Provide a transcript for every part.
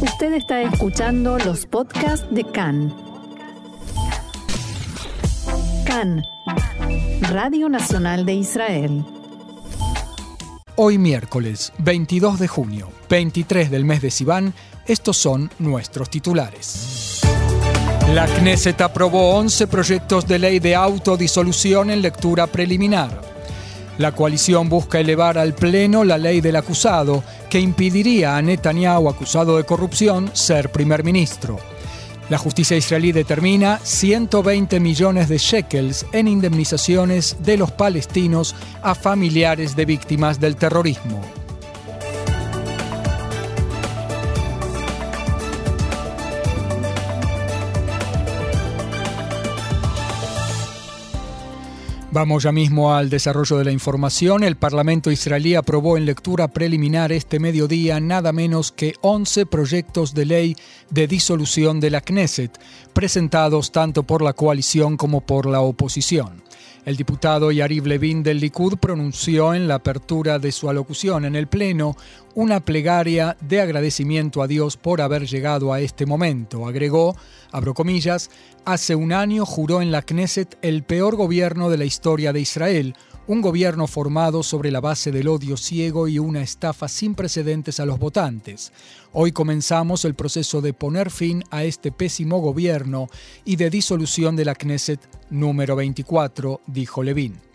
Usted está escuchando los podcasts de CAN. CAN, Radio Nacional de Israel. Hoy miércoles 22 de junio, 23 del mes de Sivan, estos son nuestros titulares. La Knesset aprobó 11 proyectos de ley de autodisolución en lectura preliminar. La coalición busca elevar al Pleno la ley del acusado, que impediría a Netanyahu, acusado de corrupción, ser primer ministro. La justicia israelí determina 120 millones de shekels en indemnizaciones de los palestinos a familiares de víctimas del terrorismo. Vamos ya mismo al desarrollo de la información. El Parlamento israelí aprobó en lectura preliminar este mediodía nada menos que 11 proyectos de ley de disolución de la Knesset, presentados tanto por la coalición como por la oposición. El diputado Yariv Levin del Likud pronunció en la apertura de su alocución en el Pleno una plegaria de agradecimiento a Dios por haber llegado a este momento. Agregó, abro comillas, hace un año juró en la Knesset el peor gobierno de la historia de Israel, un gobierno formado sobre la base del odio ciego y una estafa sin precedentes a los votantes. Hoy comenzamos el proceso de poner fin a este pésimo gobierno y de disolución de la Knesset número 24, dijo Levin.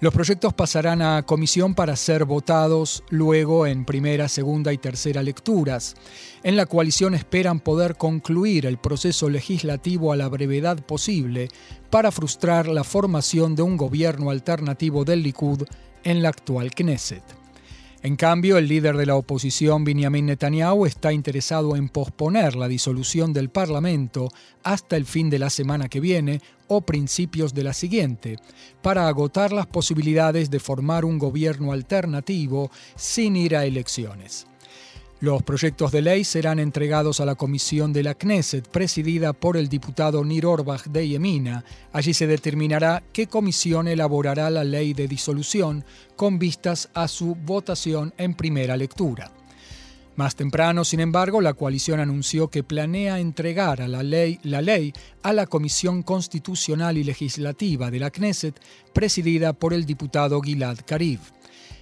Los proyectos pasarán a comisión para ser votados luego en primera, segunda y tercera lecturas. En la coalición esperan poder concluir el proceso legislativo a la brevedad posible para frustrar la formación de un gobierno alternativo del Likud en la actual Knesset. En cambio, el líder de la oposición, Benjamin Netanyahu, está interesado en posponer la disolución del Parlamento hasta el fin de la semana que viene o principios de la siguiente, para agotar las posibilidades de formar un gobierno alternativo sin ir a elecciones. Los proyectos de ley serán entregados a la comisión de la Knesset, presidida por el diputado Nir Orbach de Yemina. Allí se determinará qué comisión elaborará la ley de disolución con vistas a su votación en primera lectura. Más temprano, sin embargo, la coalición anunció que planea entregar a la, ley, la ley a la Comisión Constitucional y Legislativa de la Knesset, presidida por el diputado Gilad Kariv.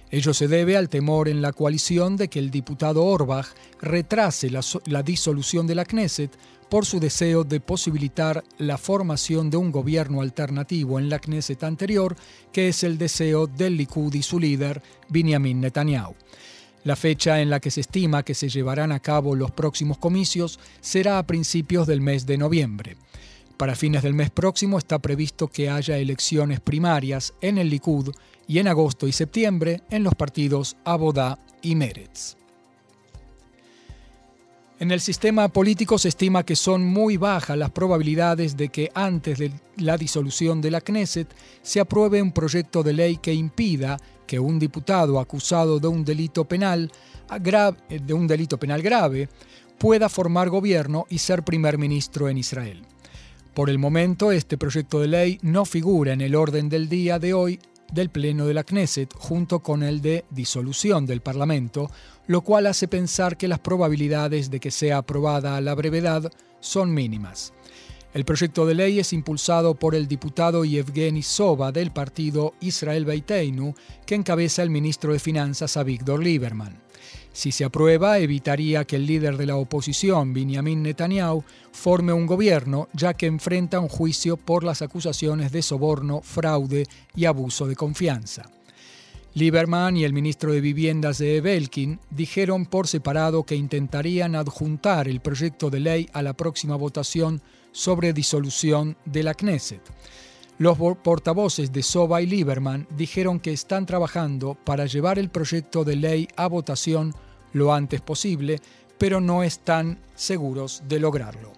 Ello se debe al temor en la coalición de que el diputado Orbach retrase la, disolución de la Knesset por su deseo de posibilitar la formación de un gobierno alternativo en la Knesset anterior, que es el deseo del Likud y su líder, Benjamin Netanyahu. La fecha en la que se estima que se llevarán a cabo los próximos comicios será a principios del mes de noviembre. Para fines del mes próximo está previsto que haya elecciones primarias en el Likud y en agosto y septiembre en los partidos Abodá y Meretz. En el sistema político se estima que son muy bajas las probabilidades de que antes de la disolución de la Knesset se apruebe un proyecto de ley que impida que un diputado acusado de un delito penal de un delito penal grave pueda formar gobierno y ser primer ministro en Israel. Por el momento, este proyecto de ley no figura en el orden del día de hoy del Pleno de la Knesset junto con el de disolución del Parlamento, lo cual hace pensar que las probabilidades de que sea aprobada a la brevedad son mínimas. El proyecto de ley es impulsado por el diputado Yevgeny Soba del partido Israel Beiteinu, que encabeza el ministro de Finanzas Avigdor Lieberman. Si se aprueba, evitaría que el líder de la oposición, Benjamin Netanyahu, forme un gobierno, ya que enfrenta un juicio por las acusaciones de soborno, fraude y abuso de confianza. Lieberman y el ministro de Viviendas de Belkin dijeron por separado que intentarían adjuntar el proyecto de ley a la próxima votación sobre disolución de la Knesset. Los portavoces de Soba y Lieberman dijeron que están trabajando para llevar el proyecto de ley a votación lo antes posible, pero no están seguros de lograrlo.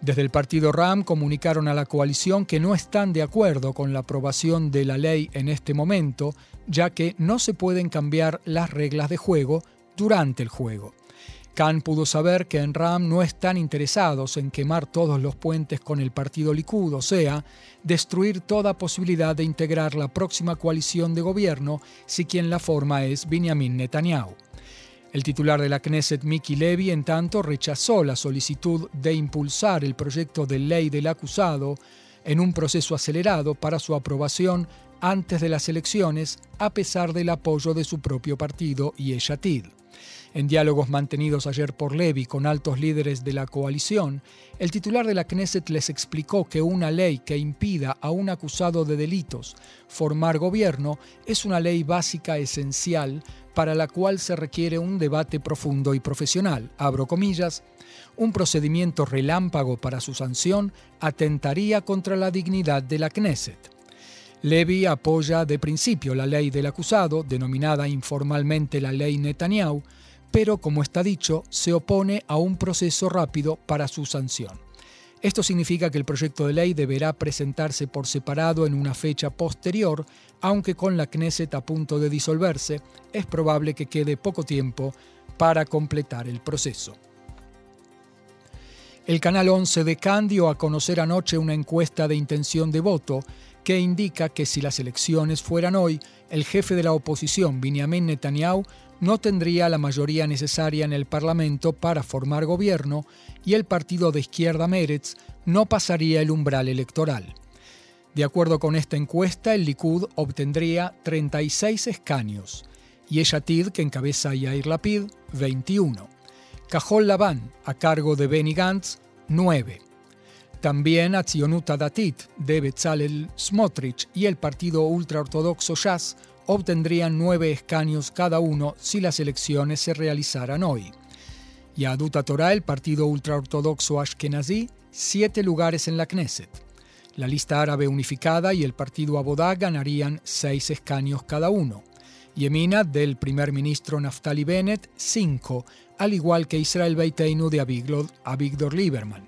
Desde el partido RAM comunicaron a la coalición que no están de acuerdo con la aprobación de la ley en este momento, ya que no se pueden cambiar las reglas de juego durante el juego. Khan pudo saber que en RAM no están interesados en quemar todos los puentes con el partido Likud, o sea, destruir toda posibilidad de integrar la próxima coalición de gobierno si quien la forma es Benjamin Netanyahu. El titular de la Knesset, Miki Levy, en tanto, rechazó la solicitud de impulsar el proyecto de ley del acusado en un proceso acelerado para su aprobación antes de las elecciones, a pesar del apoyo de su propio partido, Yeshatid. En diálogos mantenidos ayer por Levy con altos líderes de la coalición, el titular de la Knesset les explicó que una ley que impida a un acusado de delitos formar gobierno es una ley básica esencial para la cual se requiere un debate profundo y profesional. Abro comillas, un procedimiento relámpago para su sanción atentaría contra la dignidad de la Knesset. Levy apoya de principio la ley del acusado, denominada informalmente la ley Netanyahu, pero como está dicho, se opone a un proceso rápido para su sanción. Esto significa que el proyecto de ley deberá presentarse por separado en una fecha posterior, aunque con la Knesset a punto de disolverse, es probable que quede poco tiempo para completar el proceso. El Canal 11 de Candio a conocer anoche una encuesta de intención de voto que indica que si las elecciones fueran hoy, el jefe de la oposición, Benjamin Netanyahu, no tendría la mayoría necesaria en el Parlamento para formar gobierno y el partido de izquierda Meretz no pasaría el umbral electoral. De acuerdo con esta encuesta, el Likud obtendría 36 escaños y Eshatid, que encabeza Yair Lapid, 21. Cajol Labán, a cargo de Benny Gantz, 9. También Atzionuta Datit de Bezalel Smotrich y el partido ultraortodoxo Shas obtendrían nueve escaños cada uno si las elecciones se realizaran hoy. Y Aduta Torah, el partido ultraortodoxo Ashkenazi, siete lugares en la Knesset. La lista árabe unificada y el partido Abodá ganarían seis escaños cada uno. Yemina, del primer ministro Naftali Bennett, cinco, al igual que Israel Beiteinu de Avigdor Lieberman.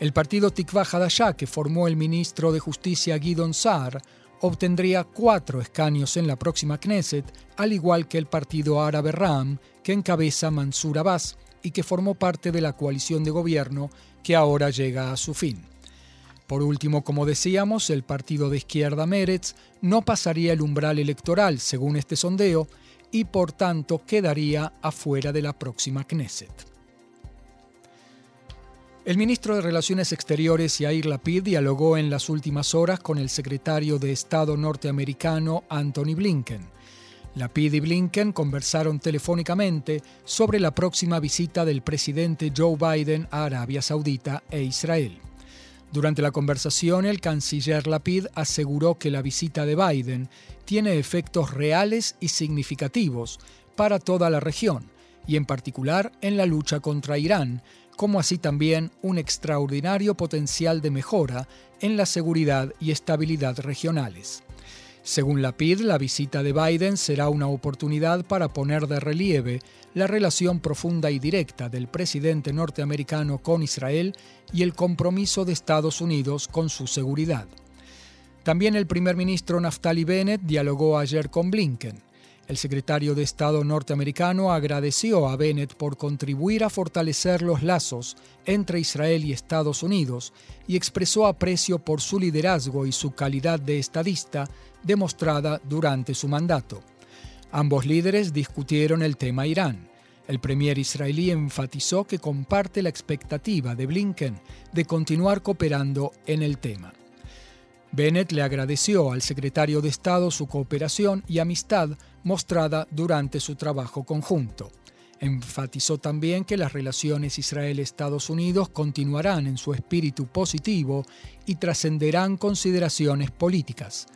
El partido Tikva Hadashah, que formó el ministro de Justicia Gidon Saar, obtendría cuatro escaños en la próxima Knesset, al igual que el partido árabe Ram, que encabeza Mansur Abbas y que formó parte de la coalición de gobierno que ahora llega a su fin. Por último, como decíamos, el partido de izquierda Meretz no pasaría el umbral electoral, según este sondeo, y por tanto quedaría afuera de la próxima Knesset. El ministro de Relaciones Exteriores Yair Lapid dialogó en las últimas horas con el secretario de Estado norteamericano Anthony Blinken. Lapid y Blinken conversaron telefónicamente sobre la próxima visita del presidente Joe Biden a Arabia Saudita e Israel. Durante la conversación, el canciller Lapid aseguró que la visita de Biden tiene efectos reales y significativos para toda la región, y en particular en la lucha contra Irán, como así también un extraordinario potencial de mejora en la seguridad y estabilidad regionales. Según la PID, la visita de Biden será una oportunidad para poner de relieve la relación profunda y directa del presidente norteamericano con Israel y el compromiso de Estados Unidos con su seguridad. También el primer ministro Naftali Bennett dialogó ayer con Blinken. El secretario de Estado norteamericano agradeció a Bennett por contribuir a fortalecer los lazos entre Israel y Estados Unidos y expresó aprecio por su liderazgo y su calidad de estadista demostrada durante su mandato. Ambos líderes discutieron el tema Irán. El premier israelí enfatizó que comparte la expectativa de Blinken de continuar cooperando en el tema. Bennett le agradeció al secretario de Estado su cooperación y amistad mostrada durante su trabajo conjunto. Enfatizó también que las relaciones Israel-Estados Unidos continuarán en su espíritu positivo y trascenderán consideraciones políticas.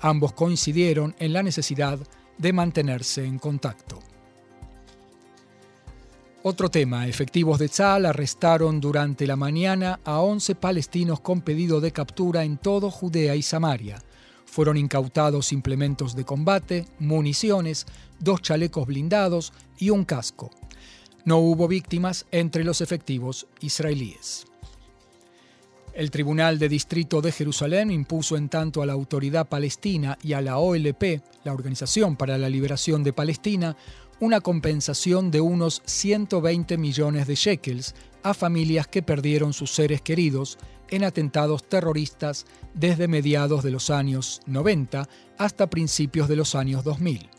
Ambos coincidieron en la necesidad de mantenerse en contacto. Otro tema, efectivos de Tzal arrestaron durante la mañana a 11 palestinos con pedido de captura en todo Judea y Samaria. Fueron incautados implementos de combate, municiones, dos chalecos blindados y un casco. No hubo víctimas entre los efectivos israelíes. El Tribunal de Distrito de Jerusalén impuso en tanto a la Autoridad Palestina y a la OLP, la Organización para la Liberación de Palestina, una compensación de unos 120 millones de shekels a familias que perdieron sus seres queridos en atentados terroristas desde mediados de los años 90 hasta principios de los años 2000.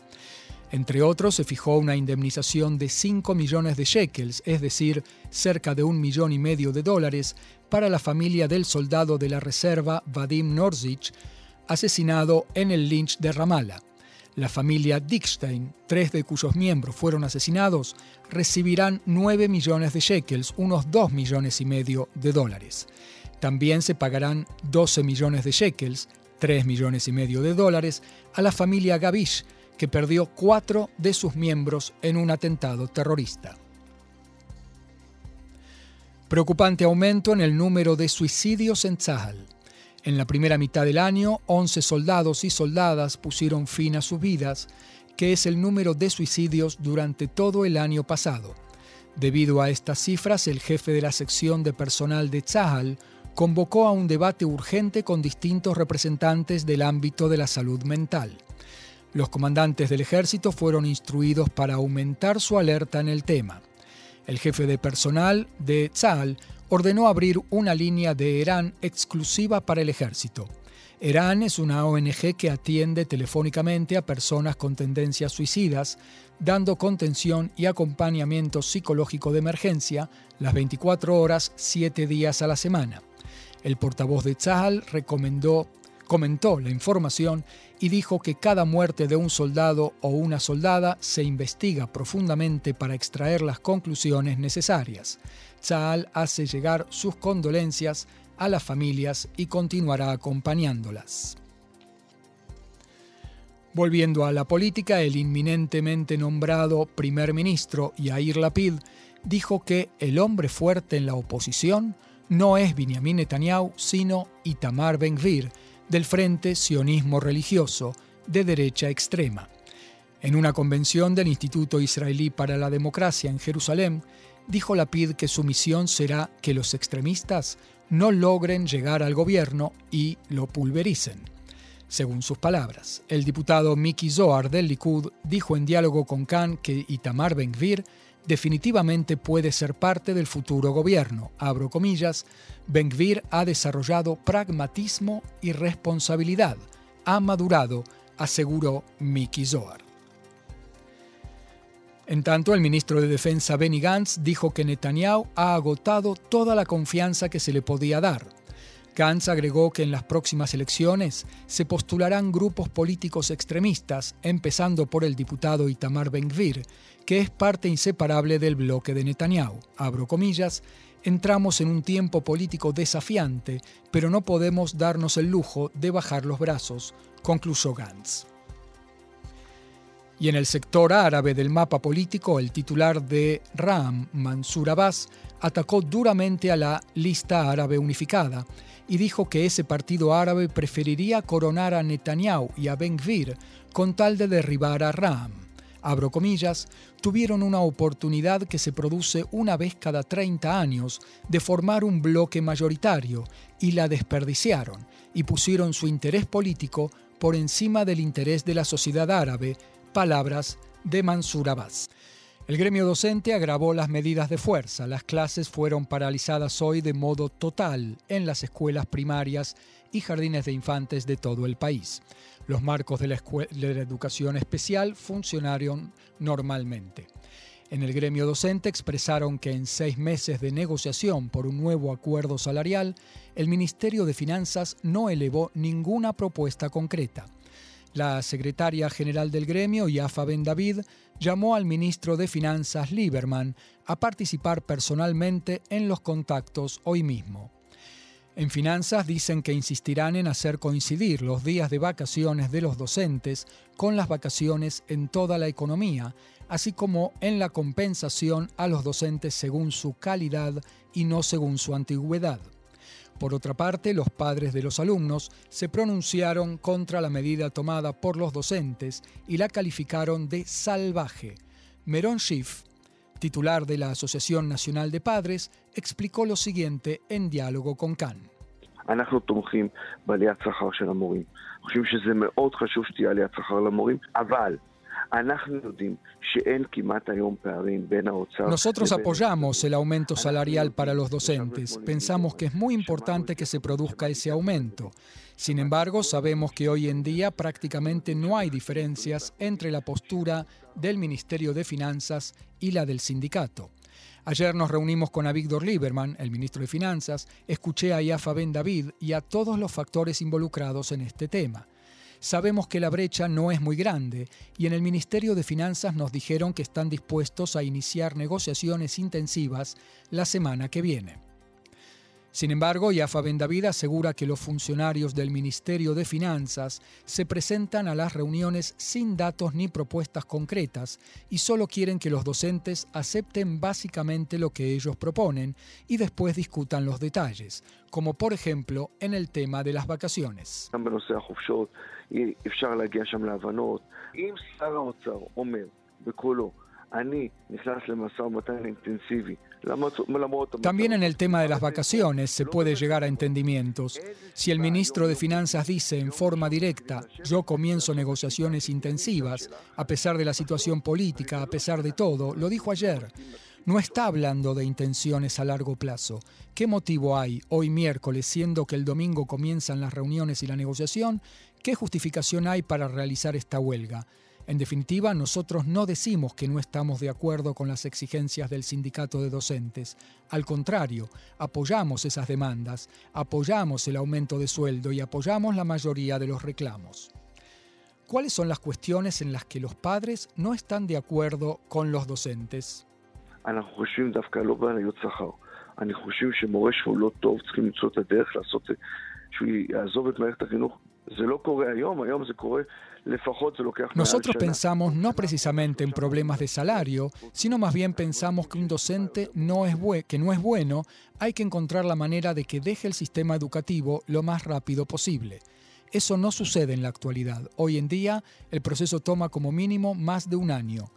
Entre otros, se fijó una indemnización de 5 millones de shekels, es decir, cerca de un millón y medio de dólares, para la familia del soldado de la reserva Vadim Norzic, asesinado en el lynch de Ramallah. La familia Dickstein, tres de cuyos miembros fueron asesinados, recibirán 9 millones de shekels, unos 2 millones y medio de dólares. También se pagarán 12 millones de shekels, 3 millones y medio de dólares, a la familia Gavish, que perdió cuatro de sus miembros en un atentado terrorista. Preocupante aumento en el número de suicidios en Tzahal. En la primera mitad del año, 11 soldados y soldadas pusieron fin a sus vidas, que es el número de suicidios durante todo el año pasado. Debido a estas cifras, el jefe de la sección de personal de Tzahal convocó a un debate urgente con distintos representantes del ámbito de la salud mental. Los comandantes del ejército fueron instruidos para aumentar su alerta en el tema. El jefe de personal de Tzal ordenó abrir una línea de Irán exclusiva para el ejército. Irán es una ONG que atiende telefónicamente a personas con tendencias suicidas, dando contención y acompañamiento psicológico de emergencia las 24 horas, 7 días a la semana. El portavoz de Tzal recomendó comentó la información y dijo que cada muerte de un soldado o una soldada se investiga profundamente para extraer las conclusiones necesarias. Tzal hace llegar sus condolencias a las familias y continuará acompañándolas. Volviendo a la política, el inminentemente nombrado primer ministro Yair Lapid dijo que el hombre fuerte en la oposición no es Benjamin Netanyahu, sino Itamar Ben-Gvir, del Frente Sionismo Religioso de derecha extrema. En una convención del Instituto Israelí para la Democracia en Jerusalén, dijo Lapid que su misión será que los extremistas no logren llegar al gobierno y lo pulvericen. Según sus palabras, el diputado Miki Zohar del Likud dijo en diálogo con Khan que Itamar Ben-Gvir definitivamente puede ser parte del futuro gobierno. Abro comillas, Ben-Gvir ha desarrollado pragmatismo y responsabilidad. Ha madurado, aseguró Miki Zohar. En tanto, el ministro de Defensa Benny Gantz dijo que Netanyahu ha agotado toda la confianza que se le podía dar. Gantz agregó que en las próximas elecciones se postularán grupos políticos extremistas, empezando por el diputado Itamar Ben-Gvir, que es parte inseparable del bloque de Netanyahu. Abro comillas, entramos en un tiempo político desafiante, pero no podemos darnos el lujo de bajar los brazos, concluyó Gantz. Y en el sector árabe del mapa político, el titular de Ram, Mansur Abbas, atacó duramente a la lista árabe unificada y dijo que ese partido árabe preferiría coronar a Netanyahu y a Ben Gvir con tal de derribar a Ram. Abro comillas, tuvieron una oportunidad que se produce una vez cada 30 años de formar un bloque mayoritario y la desperdiciaron y pusieron su interés político por encima del interés de la sociedad árabe, palabras de Mansur Abbas. El gremio docente agravó las medidas de fuerza. Las clases fueron paralizadas hoy de modo total en las escuelas primarias y jardines de infantes de todo el país. Los marcos de la, de la educación especial funcionaron normalmente. En el gremio docente expresaron que en seis meses de negociación por un nuevo acuerdo salarial, el Ministerio de Finanzas no elevó ninguna propuesta concreta. La secretaria general del gremio, Yafa Ben David, llamó al ministro de Finanzas, Lieberman, a participar personalmente en los contactos hoy mismo. En finanzas dicen que insistirán en hacer coincidir los días de vacaciones de los docentes con las vacaciones en toda la economía, así como en la compensación a los docentes según su calidad y no según su antigüedad. Por otra parte, los padres de los alumnos se pronunciaron contra la medida tomada por los docentes y la calificaron de salvaje. Meron Schiff, titular de la Asociación Nacional de Padres, explicó lo siguiente en diálogo con Khan. Nosotros apoyamos el aumento salarial para los docentes. Pensamos que es muy importante que se produzca ese aumento. Sin embargo, sabemos que hoy en día prácticamente no hay diferencias entre la postura del Ministerio de Finanzas y la del sindicato. Ayer nos reunimos con Avigdor Lieberman, el ministro de Finanzas, escuché a Yafa Ben David y a todos los factores involucrados en este tema. Sabemos que la brecha no es muy grande y en el Ministerio de Finanzas nos dijeron que están dispuestos a iniciar negociaciones intensivas la semana que viene. Sin embargo, Yafa Ben David asegura que los funcionarios del Ministerio de Finanzas se presentan a las reuniones sin datos ni propuestas concretas y solo quieren que los docentes acepten básicamente lo que ellos proponen y después discutan los detalles, como por ejemplo en el tema de las vacaciones. También en el tema de las vacaciones se puede llegar a entendimientos. Si el ministro de Finanzas dice en forma directa, yo comienzo negociaciones intensivas, a pesar de la situación política, a pesar de todo, lo dijo ayer, no está hablando de intenciones a largo plazo. ¿Qué motivo hay hoy miércoles, siendo que el domingo comienzan las reuniones y la negociación? ¿Qué justificación hay para realizar esta huelga? En definitiva, nosotros no decimos que no estamos de acuerdo con las exigencias del sindicato de docentes. Al contrario, apoyamos esas demandas, apoyamos el aumento de sueldo y apoyamos la mayoría de los reclamos. ¿Cuáles son las cuestiones en las que los padres no están de acuerdo con los docentes? Nosotros pensamos no precisamente en problemas de salario, sino más bien pensamos que un docente no es que no es bueno, hay que encontrar la manera de que deje el sistema educativo lo más rápido posible. Eso no sucede en la actualidad. Hoy en día el proceso toma como mínimo más de un año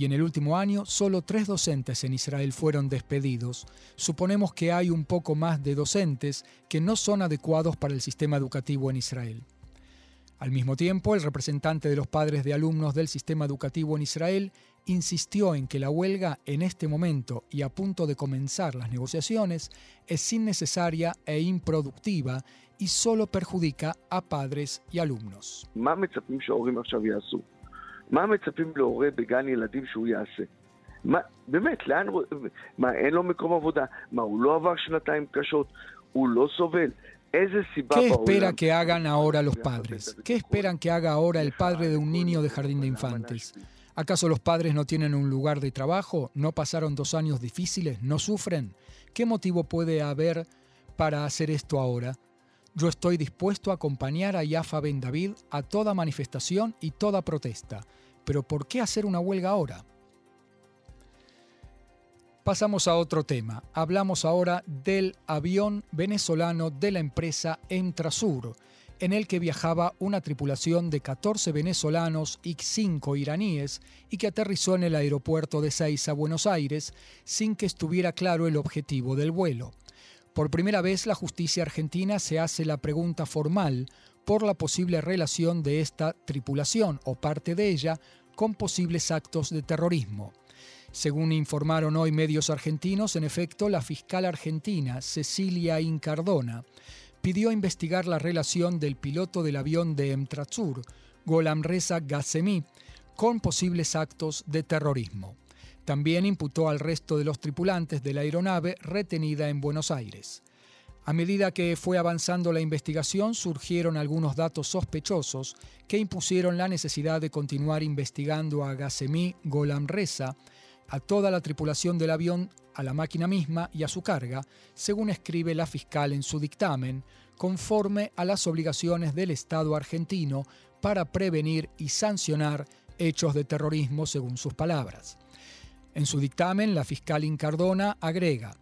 y en el último año solo tres docentes en Israel fueron despedidos. Suponemos que hay un poco más de docentes que no son adecuados para el sistema educativo en Israel. Al mismo tiempo, el representante de los padres de alumnos del sistema educativo en Israel insistió en que la huelga en este momento y a punto de comenzar las negociaciones es innecesaria e improductiva y solo perjudica a padres y alumnos. ¿Qué espera que hagan ahora los padres? ¿Qué esperan que haga ahora el padre de un niño de jardín de infantes? ¿Acaso los padres no tienen un lugar de trabajo? ¿No pasaron dos años difíciles? ¿No sufren? ¿Qué motivo puede haber para hacer esto ahora? Yo estoy dispuesto a acompañar a Yafa Ben David a toda manifestación y toda protesta. Pero ¿por qué hacer una huelga ahora? Pasamos a otro tema. Hablamos ahora del avión venezolano de la empresa Entrasur, en el que viajaba una tripulación de 14 venezolanos y 5 iraníes y que aterrizó en el aeropuerto de Seiza, Buenos Aires, sin que estuviera claro el objetivo del vuelo. Por primera vez la justicia argentina se hace la pregunta formal por la posible relación de esta tripulación o parte de ella con posibles actos de terrorismo. Según informaron hoy medios argentinos, en efecto, la fiscal argentina, Cecilia Incardona, pidió investigar la relación del piloto del avión de Emtratsur, Golamreza Gassemi, con posibles actos de terrorismo. También imputó al resto de los tripulantes de la aeronave retenida en Buenos Aires. A medida que fue avanzando la investigación, surgieron algunos datos sospechosos que impusieron la necesidad de continuar investigando a Gassemi Golamreza, a toda la tripulación del avión, a la máquina misma y a su carga, según escribe la fiscal en su dictamen, conforme a las obligaciones del Estado argentino para prevenir y sancionar hechos de terrorismo, según sus palabras. En su dictamen, la fiscal Incardona agrega,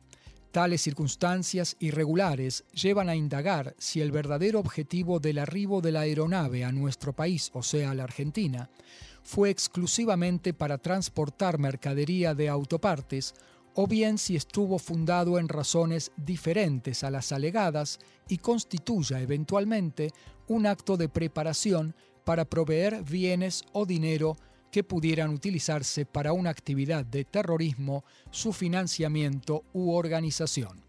Tales circunstancias irregulares llevan a indagar si el verdadero objetivo del arribo de la aeronave a nuestro país, o sea, a la Argentina, fue exclusivamente para transportar mercadería de autopartes o bien si estuvo fundado en razones diferentes a las alegadas y constituya eventualmente un acto de preparación para proveer bienes o dinero que pudieran utilizarse para una actividad de terrorismo, su financiamiento u organización.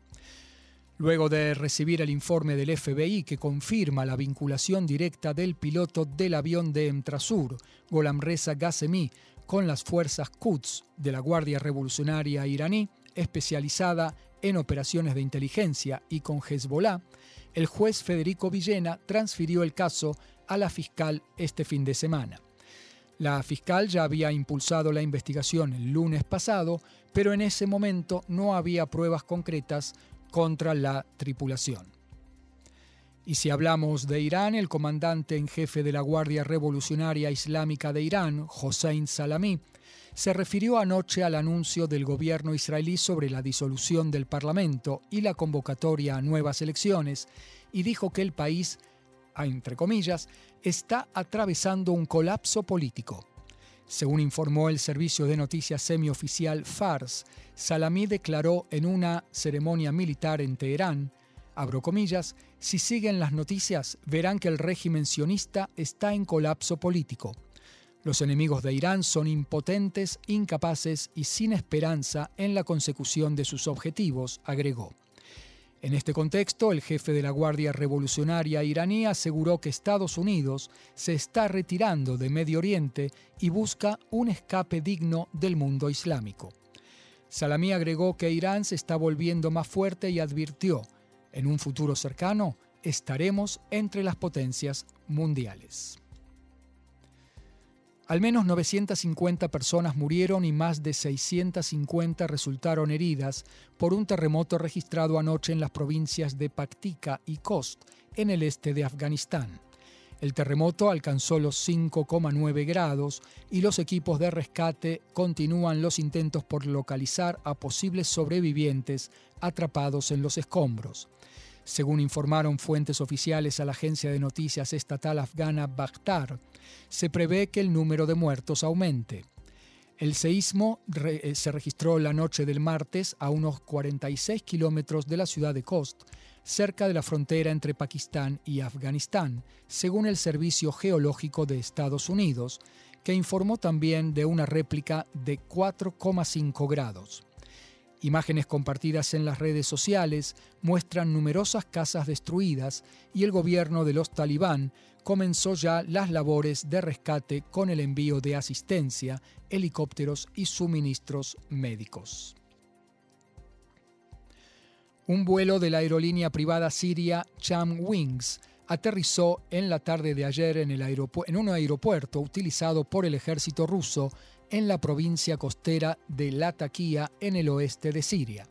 Luego de recibir el informe del FBI que confirma la vinculación directa del piloto del avión de Emtrasur, Golamreza Ghazemi, con las fuerzas Quds de la Guardia Revolucionaria iraní, especializada en operaciones de inteligencia y con Hezbollah, el juez Federico Villena transfirió el caso a la fiscal este fin de semana. La fiscal ya había impulsado la investigación el lunes pasado, pero en ese momento no había pruebas concretas contra la tripulación. Y si hablamos de Irán, el comandante en jefe de la Guardia Revolucionaria Islámica de Irán, Hossein Salami, se refirió anoche al anuncio del gobierno israelí sobre la disolución del Parlamento y la convocatoria a nuevas elecciones y dijo que el país, entre comillas, está atravesando un colapso político. Según informó el servicio de noticias semioficial FARS, Salami declaró en una ceremonia militar en Teherán, abro comillas, si siguen las noticias verán que el régimen sionista está en colapso político. Los enemigos de Irán son impotentes, incapaces y sin esperanza en la consecución de sus objetivos, agregó. En este contexto, el jefe de la Guardia Revolucionaria iraní aseguró que Estados Unidos se está retirando de Medio Oriente y busca un escape digno del mundo islámico. Salami agregó que Irán se está volviendo más fuerte y advirtió, en un futuro cercano estaremos entre las potencias mundiales. Al menos 950 personas murieron y más de 650 resultaron heridas por un terremoto registrado anoche en las provincias de Paktika y Khost, en el este de Afganistán. El terremoto alcanzó los 5,9 grados y los equipos de rescate continúan los intentos por localizar a posibles sobrevivientes atrapados en los escombros. Según informaron fuentes oficiales a la agencia de noticias estatal afgana Bakhtar, se prevé que el número de muertos aumente. El seísmo eh, se registró la noche del martes a unos 46 kilómetros de la ciudad de Khost, cerca de la frontera entre Pakistán y Afganistán, según el Servicio Geológico de Estados Unidos, que informó también de una réplica de 4,5 grados. Imágenes compartidas en las redes sociales muestran numerosas casas destruidas y el gobierno de los talibán comenzó ya las labores de rescate con el envío de asistencia, helicópteros y suministros médicos. Un vuelo de la aerolínea privada siria Cham Wings aterrizó en la tarde de ayer en, en un aeropuerto utilizado por el ejército ruso en la provincia costera de Latakia en el oeste de Siria.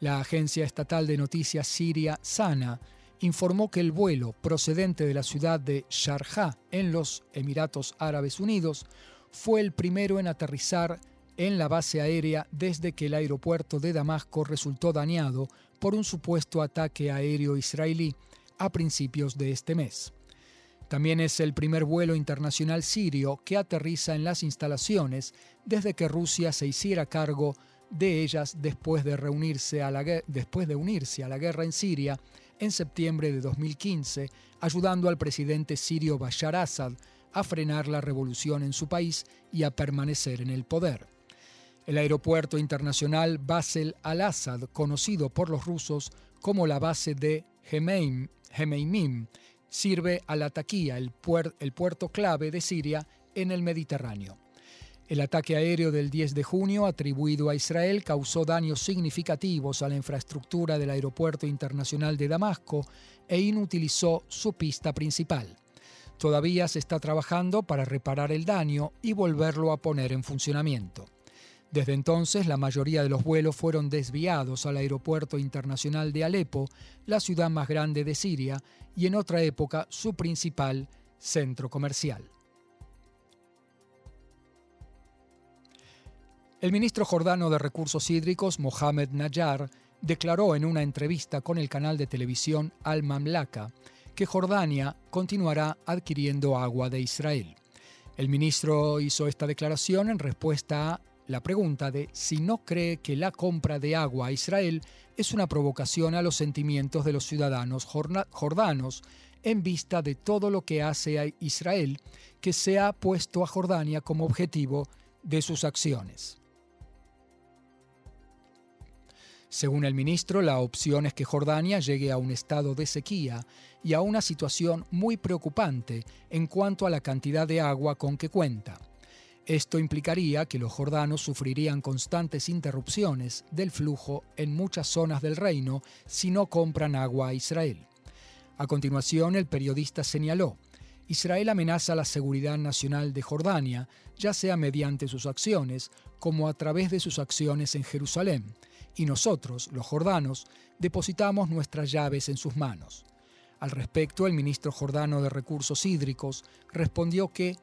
La agencia estatal de noticias siria SANA informó que el vuelo procedente de la ciudad de Sharjah en los Emiratos Árabes Unidos fue el primero en aterrizar en la base aérea desde que el aeropuerto de Damasco resultó dañado por un supuesto ataque aéreo israelí a principios de este mes. También es el primer vuelo internacional sirio que aterriza en las instalaciones desde que Rusia se hiciera cargo de ellas después de, reunirse a la, después de unirse a la guerra en Siria en septiembre de 2015, ayudando al presidente sirio Bashar Assad a frenar la revolución en su país y a permanecer en el poder. El aeropuerto internacional Basel al-Assad, conocido por los rusos como la base de Hemeimim, sirve a la el, el puerto clave de Siria en el Mediterráneo. El ataque aéreo del 10 de junio atribuido a Israel causó daños significativos a la infraestructura del Aeropuerto Internacional de Damasco e inutilizó su pista principal. Todavía se está trabajando para reparar el daño y volverlo a poner en funcionamiento. Desde entonces, la mayoría de los vuelos fueron desviados al Aeropuerto Internacional de Alepo, la ciudad más grande de Siria y en otra época su principal centro comercial. El ministro jordano de Recursos Hídricos, Mohamed Nayar, declaró en una entrevista con el canal de televisión Al Mamlaka que Jordania continuará adquiriendo agua de Israel. El ministro hizo esta declaración en respuesta a la pregunta de si no cree que la compra de agua a Israel es una provocación a los sentimientos de los ciudadanos jordanos en vista de todo lo que hace a Israel, que se ha puesto a Jordania como objetivo de sus acciones. Según el ministro, la opción es que Jordania llegue a un estado de sequía y a una situación muy preocupante en cuanto a la cantidad de agua con que cuenta. Esto implicaría que los jordanos sufrirían constantes interrupciones del flujo en muchas zonas del reino si no compran agua a Israel. A continuación, el periodista señaló, Israel amenaza la seguridad nacional de Jordania, ya sea mediante sus acciones como a través de sus acciones en Jerusalén, y nosotros, los jordanos, depositamos nuestras llaves en sus manos. Al respecto, el ministro jordano de Recursos Hídricos respondió que,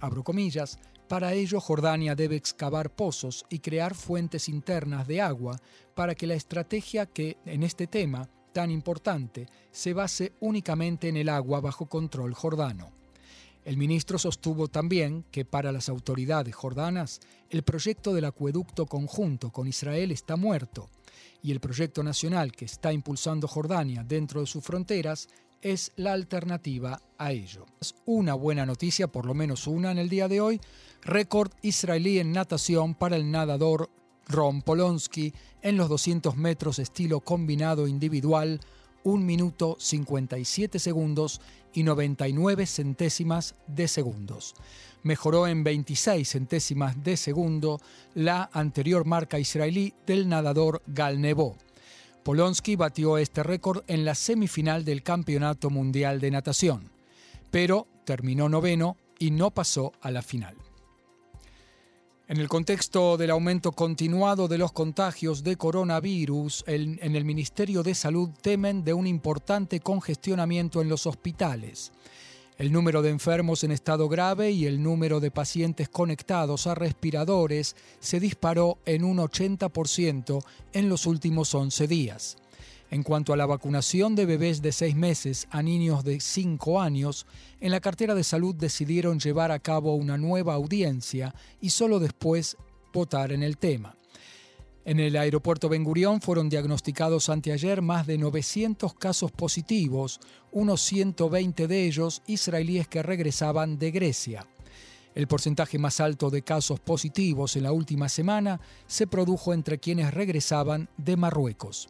abro comillas, para ello Jordania debe excavar pozos y crear fuentes internas de agua para que la estrategia que, en este tema tan importante, se base únicamente en el agua bajo control jordano. El ministro sostuvo también que para las autoridades jordanas el proyecto del acueducto conjunto con Israel está muerto y el proyecto nacional que está impulsando Jordania dentro de sus fronteras es la alternativa a ello. Una buena noticia, por lo menos una en el día de hoy, récord israelí en natación para el nadador Ron Polonsky en los 200 metros estilo combinado individual 1 minuto 57 segundos y 99 centésimas de segundos. Mejoró en 26 centésimas de segundo la anterior marca israelí del nadador Gal Nebo. Polonsky batió este récord en la semifinal del Campeonato Mundial de Natación, pero terminó noveno y no pasó a la final. En el contexto del aumento continuado de los contagios de coronavirus, en el Ministerio de Salud temen de un importante congestionamiento en los hospitales. El número de enfermos en estado grave y el número de pacientes conectados a respiradores se disparó en un 80% en los últimos 11 días. En cuanto a la vacunación de bebés de 6 meses a niños de 5 años, en la cartera de salud decidieron llevar a cabo una nueva audiencia y solo después votar en el tema. En el aeropuerto Ben Gurión fueron diagnosticados anteayer más de 900 casos positivos, unos 120 de ellos israelíes que regresaban de Grecia. El porcentaje más alto de casos positivos en la última semana se produjo entre quienes regresaban de Marruecos.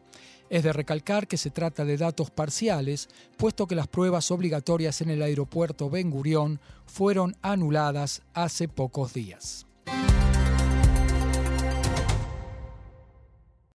Es de recalcar que se trata de datos parciales, puesto que las pruebas obligatorias en el aeropuerto Ben Gurión fueron anuladas hace pocos días.